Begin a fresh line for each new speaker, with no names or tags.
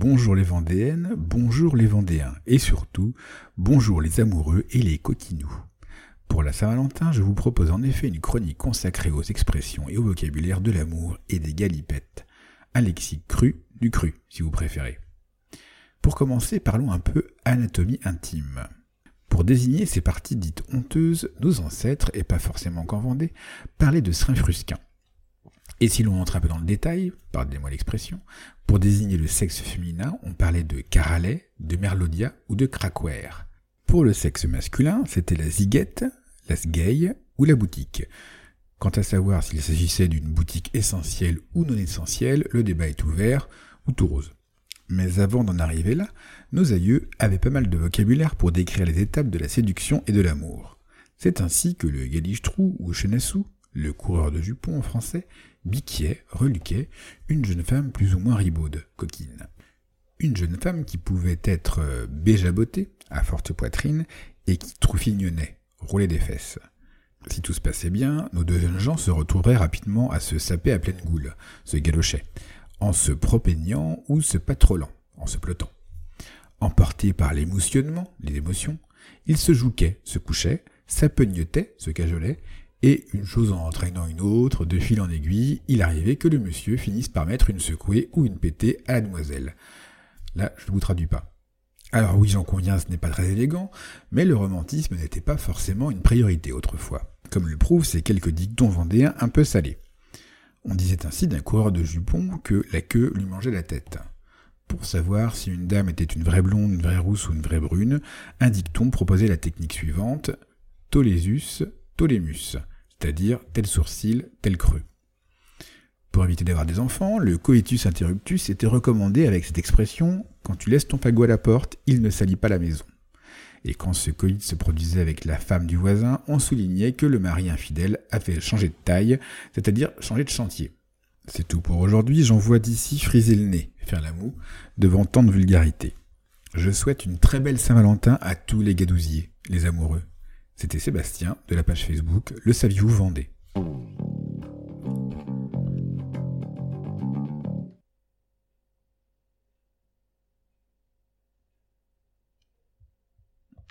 bonjour les Vendéennes, bonjour les Vendéens, et surtout, bonjour les amoureux et les coquinous. Pour la Saint-Valentin, je vous propose en effet une chronique consacrée aux expressions et au vocabulaire de l'amour et des galipettes. Un lexique cru du cru, si vous préférez. Pour commencer, parlons un peu anatomie intime. Pour désigner ces parties dites honteuses, nos ancêtres, et pas forcément qu'en Vendée, parlaient de frusquin. Et si l'on entre un peu dans le détail, pardonnez-moi l'expression, pour désigner le sexe féminin, on parlait de caralet, de merlodia ou de crackware. Pour le sexe masculin, c'était la ziguette, la sgay ou la boutique. Quant à savoir s'il s'agissait d'une boutique essentielle ou non essentielle, le débat est ouvert ou tout rose. Mais avant d'en arriver là, nos aïeux avaient pas mal de vocabulaire pour décrire les étapes de la séduction et de l'amour. C'est ainsi que le galichtrou ou chenassou, le coureur de jupons en français, biquiait, reluquait, une jeune femme plus ou moins ribaude, coquine. Une jeune femme qui pouvait être euh, béjabotée, à forte poitrine, et qui trouffignonnait, roulait des fesses. Si tout se passait bien, nos deux jeunes gens se retrouveraient rapidement à se saper à pleine goule, se galochaient, en se propeignant ou se patrollant, en se pelotant. Emportés par l'émotionnement, les émotions, ils se jouquaient, se couchaient, s'apeugnotaient, se cajolaient, et une chose en entraînant une autre, de fil en aiguille, il arrivait que le monsieur finisse par mettre une secouée ou une pétée à la demoiselle. Là, je ne vous traduis pas. Alors oui, j'en conviens, ce n'est pas très élégant, mais le romantisme n'était pas forcément une priorité autrefois, comme le prouvent ces quelques dictons vendéens un peu salés. On disait ainsi d'un coureur de jupons que la queue lui mangeait la tête. Pour savoir si une dame était une vraie blonde, une vraie rousse ou une vraie brune, un dicton proposait la technique suivante Tolésus, tolémus c'est-à-dire tel sourcil, tel creux. Pour éviter d'avoir des enfants, le coitus interruptus était recommandé avec cette expression Quand tu laisses ton fagot à la porte, il ne salit pas la maison. Et quand ce coït se produisait avec la femme du voisin, on soulignait que le mari infidèle avait changé de taille, c'est-à-dire changé de chantier. C'est tout pour aujourd'hui, j'en vois d'ici friser le nez, faire la moue, devant tant de vulgarité. Je souhaite une très belle Saint-Valentin à tous les gadousiers, les amoureux. C'était Sébastien de la page Facebook Le Saviez-vous Vendée.